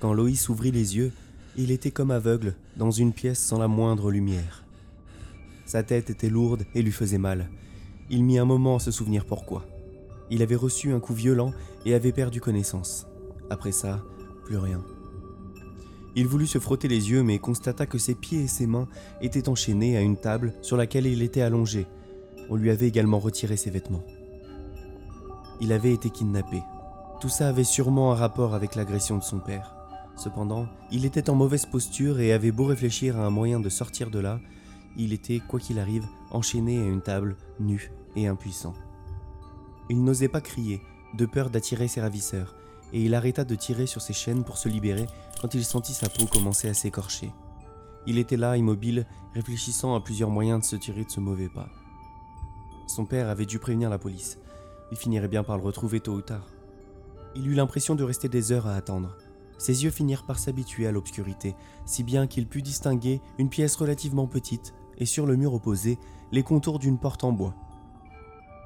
Quand Loïs ouvrit les yeux, il était comme aveugle, dans une pièce sans la moindre lumière. Sa tête était lourde et lui faisait mal. Il mit un moment à se souvenir pourquoi. Il avait reçu un coup violent et avait perdu connaissance. Après ça, plus rien. Il voulut se frotter les yeux mais constata que ses pieds et ses mains étaient enchaînés à une table sur laquelle il était allongé. On lui avait également retiré ses vêtements. Il avait été kidnappé. Tout ça avait sûrement un rapport avec l'agression de son père. Cependant, il était en mauvaise posture et avait beau réfléchir à un moyen de sortir de là, il était, quoi qu'il arrive, enchaîné à une table, nu et impuissant. Il n'osait pas crier, de peur d'attirer ses ravisseurs, et il arrêta de tirer sur ses chaînes pour se libérer quand il sentit sa peau commencer à s'écorcher. Il était là, immobile, réfléchissant à plusieurs moyens de se tirer de ce mauvais pas. Son père avait dû prévenir la police. Il finirait bien par le retrouver tôt ou tard. Il eut l'impression de rester des heures à attendre. Ses yeux finirent par s'habituer à l'obscurité, si bien qu'il put distinguer une pièce relativement petite, et sur le mur opposé, les contours d'une porte en bois.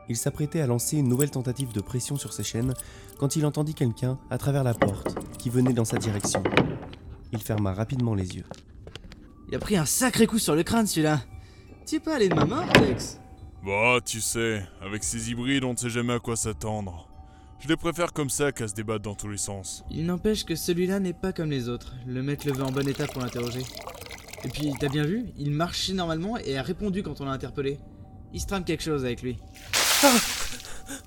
Il s'apprêtait à lancer une nouvelle tentative de pression sur ses chaînes quand il entendit quelqu'un à travers la porte qui venait dans sa direction. Il ferma rapidement les yeux. Il a pris un sacré coup sur le crâne celui-là. Tu es pas allé de ma main, Alex Bah, tu sais, avec ces hybrides, on ne sait jamais à quoi s'attendre. Je les préfère comme ça qu'à se débattre dans tous les sens. Il n'empêche que celui-là n'est pas comme les autres. Le mec le veut en bon état pour l'interroger. Et puis, t'as bien vu Il marchait normalement et a répondu quand on l'a interpellé. Il se trame quelque chose avec lui.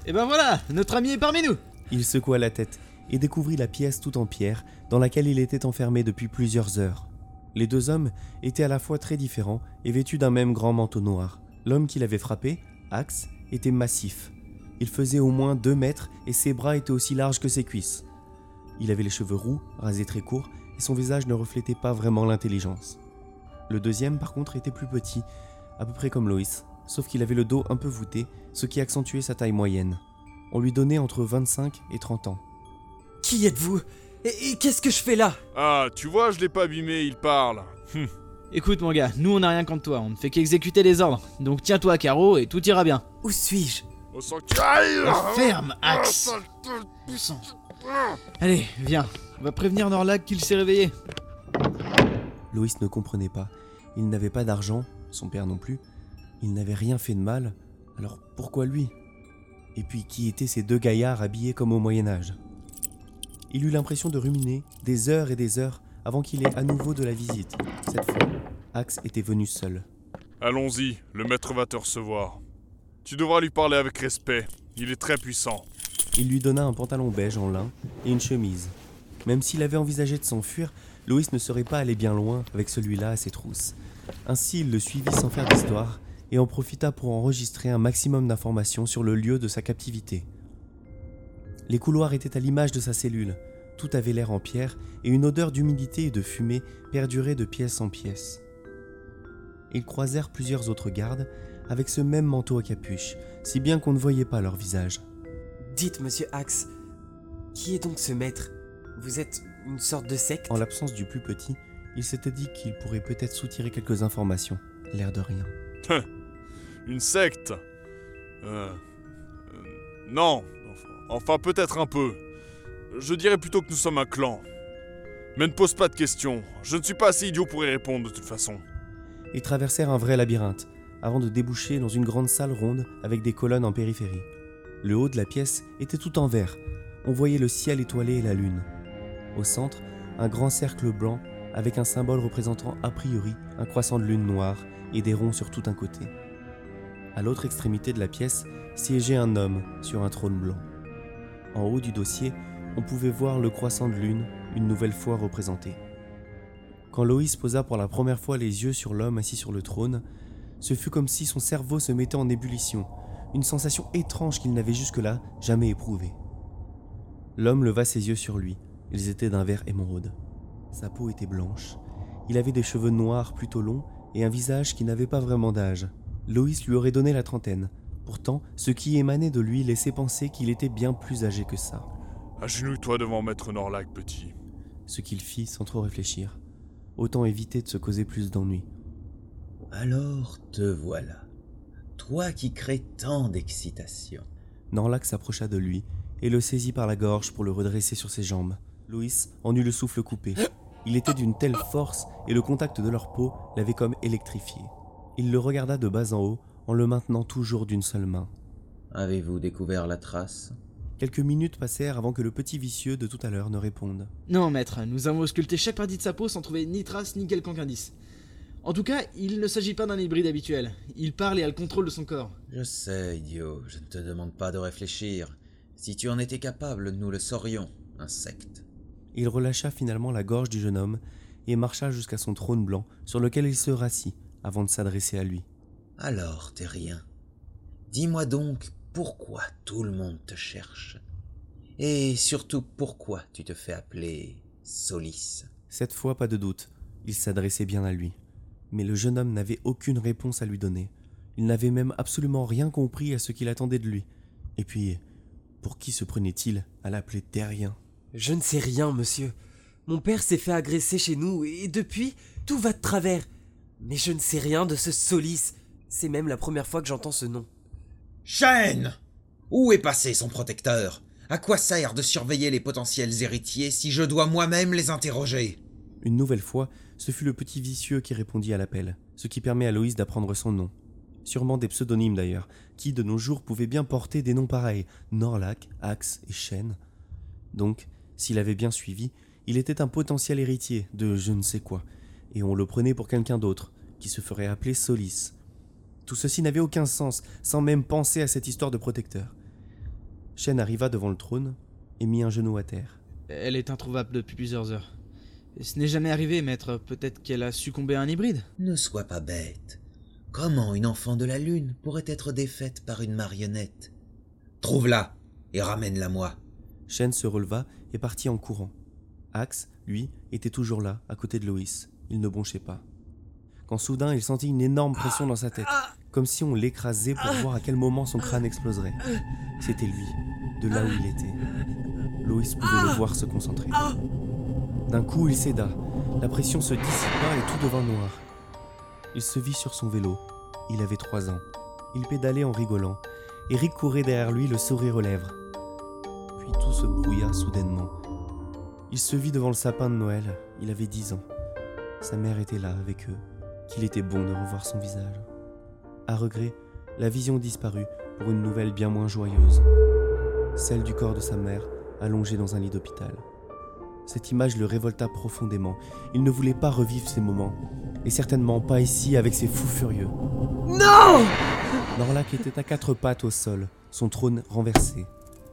Et ben voilà, notre ami est parmi nous Il secoua la tête et découvrit la pièce tout en pierre dans laquelle il était enfermé depuis plusieurs heures. Les deux hommes étaient à la fois très différents et vêtus d'un même grand manteau noir. L'homme qui l'avait frappé, Axe, était massif. Il faisait au moins deux mètres et ses bras étaient aussi larges que ses cuisses. Il avait les cheveux roux, rasés très courts, et son visage ne reflétait pas vraiment l'intelligence. Le deuxième, par contre, était plus petit, à peu près comme Loïs, sauf qu'il avait le dos un peu voûté, ce qui accentuait sa taille moyenne. On lui donnait entre 25 et 30 ans. Qui êtes-vous? Et, et qu'est-ce que je fais là? Ah, tu vois, je l'ai pas abîmé, il parle. Hum. Écoute mon gars, nous on n'a rien contre toi, on ne fait qu'exécuter les ordres. Donc tiens-toi à carreau et tout ira bien. Où suis-je? Au sanctuaire Ferme, Axe Bon sang. Allez, viens, on va prévenir Norlag qu'il s'est réveillé. Loïs ne comprenait pas. Il n'avait pas d'argent, son père non plus. Il n'avait rien fait de mal, alors pourquoi lui? Et puis qui étaient ces deux gaillards habillés comme au Moyen Âge? Il eut l'impression de ruminer des heures et des heures avant qu'il ait à nouveau de la visite. Cette fois, Axe était venu seul. Allons-y, le maître va te recevoir. Tu devras lui parler avec respect, il est très puissant. Il lui donna un pantalon beige en lin et une chemise. Même s'il avait envisagé de s'enfuir, Loïs ne serait pas allé bien loin avec celui-là à ses trousses. Ainsi, il le suivit sans faire d'histoire et en profita pour enregistrer un maximum d'informations sur le lieu de sa captivité. Les couloirs étaient à l'image de sa cellule. Tout avait l'air en pierre et une odeur d'humidité et de fumée perdurait de pièce en pièce. Ils croisèrent plusieurs autres gardes avec ce même manteau à capuche, si bien qu'on ne voyait pas leur visage. Dites, monsieur Axe, qui est donc ce maître? Vous êtes une sorte de secte? En l'absence du plus petit, il s'était dit qu'il pourrait peut-être soutirer quelques informations, l'air de rien. Une secte? Euh. euh, non. Enfin, enfin, peut-être un peu. Je dirais plutôt que nous sommes un clan. Mais ne pose pas de questions. Je ne suis pas assez idiot pour y répondre de toute façon. Ils traversèrent un vrai labyrinthe, avant de déboucher dans une grande salle ronde avec des colonnes en périphérie. Le haut de la pièce était tout en vert. On voyait le ciel étoilé et la lune. Au centre, un grand cercle blanc avec un symbole représentant a priori un croissant de lune noire et des ronds sur tout un côté. À l'autre extrémité de la pièce siégeait un homme sur un trône blanc. En haut du dossier, on pouvait voir le croissant de lune une nouvelle fois représenté. Quand Loïs posa pour la première fois les yeux sur l'homme assis sur le trône, ce fut comme si son cerveau se mettait en ébullition, une sensation étrange qu'il n'avait jusque-là jamais éprouvée. L'homme leva ses yeux sur lui, ils étaient d'un vert émeraude. Sa peau était blanche, il avait des cheveux noirs plutôt longs et un visage qui n'avait pas vraiment d'âge. Loïs lui aurait donné la trentaine. Pourtant, ce qui émanait de lui laissait penser qu'il était bien plus âgé que ça, Agenouille-toi devant Maître Norlac, petit. ce qu'il fit sans trop réfléchir. Autant éviter de se causer plus d'ennuis. Alors te voilà. Toi qui crées tant d'excitation. Norlac s'approcha de lui et le saisit par la gorge pour le redresser sur ses jambes. Loïs en eut le souffle coupé. Il était d'une telle force et le contact de leur peau l'avait comme électrifié. Il le regarda de bas en haut en le maintenant toujours d'une seule main. Avez-vous découvert la trace? Quelques minutes passèrent avant que le petit vicieux de tout à l'heure ne réponde. Non, maître, nous avons ausculté chaque partie de sa peau sans trouver ni trace ni quelconque indice. En tout cas, il ne s'agit pas d'un hybride habituel. Il parle et a le contrôle de son corps. Je sais, idiot, je ne te demande pas de réfléchir. Si tu en étais capable, nous le saurions, insecte. Il relâcha finalement la gorge du jeune homme et marcha jusqu'à son trône blanc sur lequel il se rassit avant de s'adresser à lui. Alors, terrien, dis-moi donc pourquoi tout le monde te cherche Et surtout pourquoi tu te fais appeler Solis? Cette fois, pas de doute, il s'adressait bien à lui. Mais le jeune homme n'avait aucune réponse à lui donner. Il n'avait même absolument rien compris à ce qu'il attendait de lui. Et puis, pour qui se prenait-il à l'appeler terrien? Je ne sais rien, monsieur. Mon père s'est fait agresser chez nous et depuis, tout va de travers. Mais je ne sais rien de ce Solis. C'est même la première fois que j'entends ce nom. Chêne Où est passé son protecteur? À quoi sert de surveiller les potentiels héritiers si je dois moi-même les interroger? Une nouvelle fois, ce fut le petit vicieux qui répondit à l'appel, ce qui permet à Loïs d'apprendre son nom. Sûrement des pseudonymes d'ailleurs, qui de nos jours pouvaient bien porter des noms pareils, Norlac, Axe et Chêne. Donc, s'il avait bien suivi, il était un potentiel héritier de je ne sais quoi, et on le prenait pour quelqu'un d'autre, qui se ferait appeler Solis. Tout ceci n'avait aucun sens, sans même penser à cette histoire de protecteur. Chêne arriva devant le trône et mit un genou à terre. Elle est introuvable depuis plusieurs heures. Ce n'est jamais arrivé, maître. Peut-être qu'elle a succombé à un hybride Ne sois pas bête. Comment une enfant de la Lune pourrait être défaite par une marionnette? Trouve-la et ramène-la moi. Chêne se releva et partit en courant. Axe, lui, était toujours là, à côté de Loïs. Il ne bronchait pas. Quand soudain il sentit une énorme pression dans sa tête, comme si on l'écrasait pour voir à quel moment son crâne exploserait. C'était lui, de là où il était. Loïs pouvait le voir se concentrer. D'un coup, il céda. La pression se dissipa et tout devint noir. Il se vit sur son vélo. Il avait trois ans. Il pédalait en rigolant. Eric courait derrière lui, le sourire aux lèvres. Puis tout se brouilla soudainement. Il se vit devant le sapin de Noël. Il avait dix ans. Sa mère était là avec eux. Qu'il était bon de revoir son visage. À regret, la vision disparut pour une nouvelle bien moins joyeuse. Celle du corps de sa mère, allongé dans un lit d'hôpital. Cette image le révolta profondément. Il ne voulait pas revivre ces moments. Et certainement pas ici avec ces fous furieux. Non Norlac était à quatre pattes au sol, son trône renversé.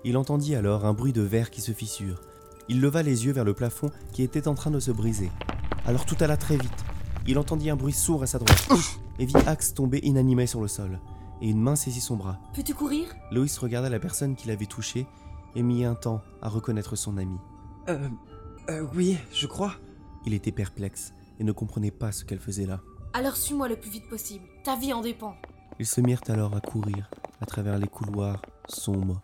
Il entendit alors un bruit de verre qui se fissure. Il leva les yeux vers le plafond qui était en train de se briser. Alors tout alla très vite. Il entendit un bruit sourd à sa droite et vit Axe tomber inanimé sur le sol. Et une main saisit son bras. Peux-tu courir? Loïs regarda la personne qui l'avait touché et mit un temps à reconnaître son ami. Euh. Euh, oui, je crois. Il était perplexe et ne comprenait pas ce qu'elle faisait là. Alors suis-moi le plus vite possible. Ta vie en dépend. Ils se mirent alors à courir à travers les couloirs sombres